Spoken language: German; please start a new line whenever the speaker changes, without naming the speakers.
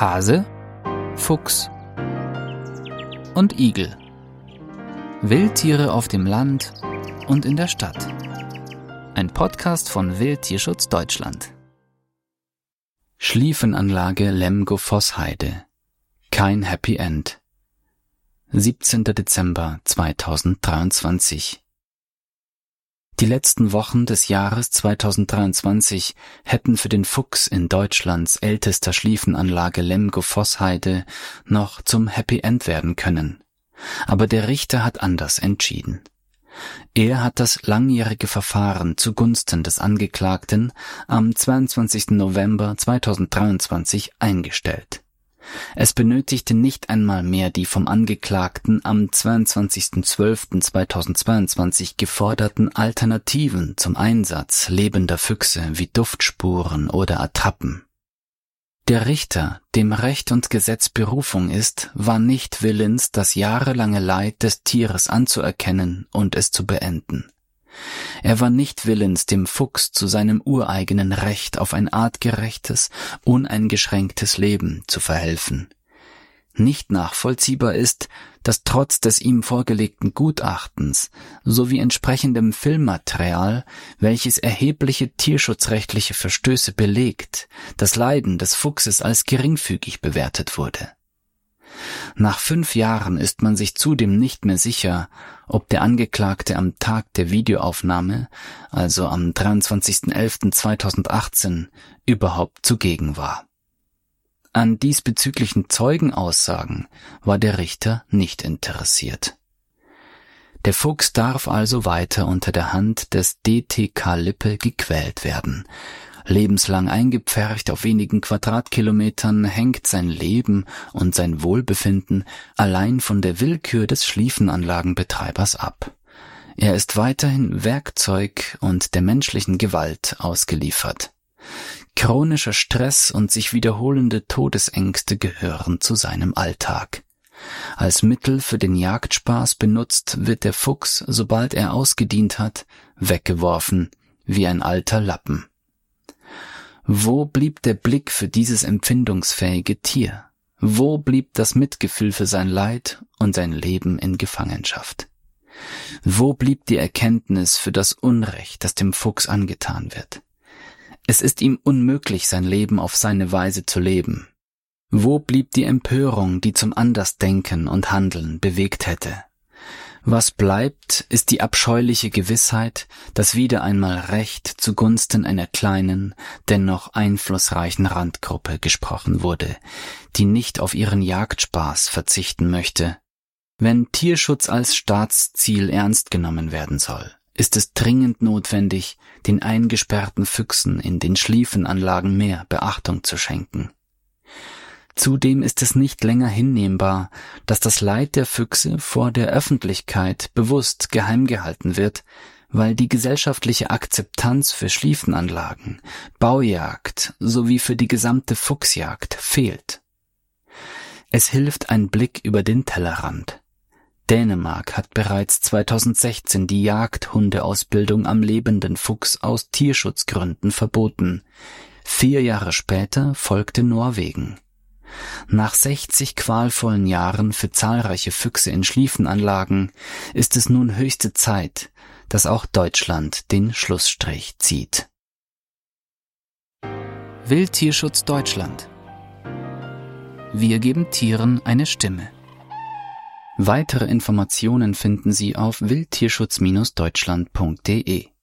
Hase, Fuchs und Igel. Wildtiere auf dem Land und in der Stadt. Ein Podcast von Wildtierschutz Deutschland. Schliefenanlage Lemgo-Vossheide. Kein Happy End. 17. Dezember 2023 die letzten Wochen des Jahres 2023 hätten für den Fuchs in Deutschlands ältester Schliefenanlage Lemgo-Vossheide noch zum Happy End werden können. Aber der Richter hat anders entschieden. Er hat das langjährige Verfahren zugunsten des Angeklagten am 22. November 2023 eingestellt. Es benötigte nicht einmal mehr die vom Angeklagten am 22.12.2022 geforderten Alternativen zum Einsatz lebender Füchse wie Duftspuren oder Attrappen. Der Richter, dem Recht und Gesetz Berufung ist, war nicht willens, das jahrelange Leid des Tieres anzuerkennen und es zu beenden. Er war nicht willens, dem Fuchs zu seinem ureigenen Recht auf ein artgerechtes, uneingeschränktes Leben zu verhelfen. Nicht nachvollziehbar ist, dass trotz des ihm vorgelegten Gutachtens sowie entsprechendem Filmmaterial, welches erhebliche tierschutzrechtliche Verstöße belegt, das Leiden des Fuchses als geringfügig bewertet wurde. Nach fünf Jahren ist man sich zudem nicht mehr sicher, ob der Angeklagte am Tag der Videoaufnahme, also am 23.11.2018, überhaupt zugegen war. An diesbezüglichen Zeugenaussagen war der Richter nicht interessiert. Der Fuchs darf also weiter unter der Hand des DTK Lippe gequält werden, Lebenslang eingepfercht auf wenigen Quadratkilometern hängt sein Leben und sein Wohlbefinden allein von der Willkür des Schliefenanlagenbetreibers ab. Er ist weiterhin Werkzeug und der menschlichen Gewalt ausgeliefert. Chronischer Stress und sich wiederholende Todesängste gehören zu seinem Alltag. Als Mittel für den Jagdspaß benutzt wird der Fuchs, sobald er ausgedient hat, weggeworfen, wie ein alter Lappen. Wo blieb der Blick für dieses empfindungsfähige Tier? Wo blieb das Mitgefühl für sein Leid und sein Leben in Gefangenschaft? Wo blieb die Erkenntnis für das Unrecht, das dem Fuchs angetan wird? Es ist ihm unmöglich, sein Leben auf seine Weise zu leben. Wo blieb die Empörung, die zum Andersdenken und Handeln bewegt hätte? Was bleibt, ist die abscheuliche Gewissheit, dass wieder einmal Recht zugunsten einer kleinen, dennoch einflussreichen Randgruppe gesprochen wurde, die nicht auf ihren Jagdspaß verzichten möchte. Wenn Tierschutz als Staatsziel ernst genommen werden soll, ist es dringend notwendig, den eingesperrten Füchsen in den Schliefenanlagen mehr Beachtung zu schenken. Zudem ist es nicht länger hinnehmbar, dass das Leid der Füchse vor der Öffentlichkeit bewusst geheim gehalten wird, weil die gesellschaftliche Akzeptanz für Schliefenanlagen, Baujagd sowie für die gesamte Fuchsjagd fehlt. Es hilft ein Blick über den Tellerrand. Dänemark hat bereits 2016 die Jagdhundeausbildung am lebenden Fuchs aus Tierschutzgründen verboten. Vier Jahre später folgte Norwegen. Nach 60 qualvollen Jahren für zahlreiche Füchse in Schliefenanlagen ist es nun höchste Zeit, dass auch Deutschland den Schlussstrich zieht. Wildtierschutz Deutschland Wir geben Tieren eine Stimme. Weitere Informationen finden Sie auf wildtierschutz-deutschland.de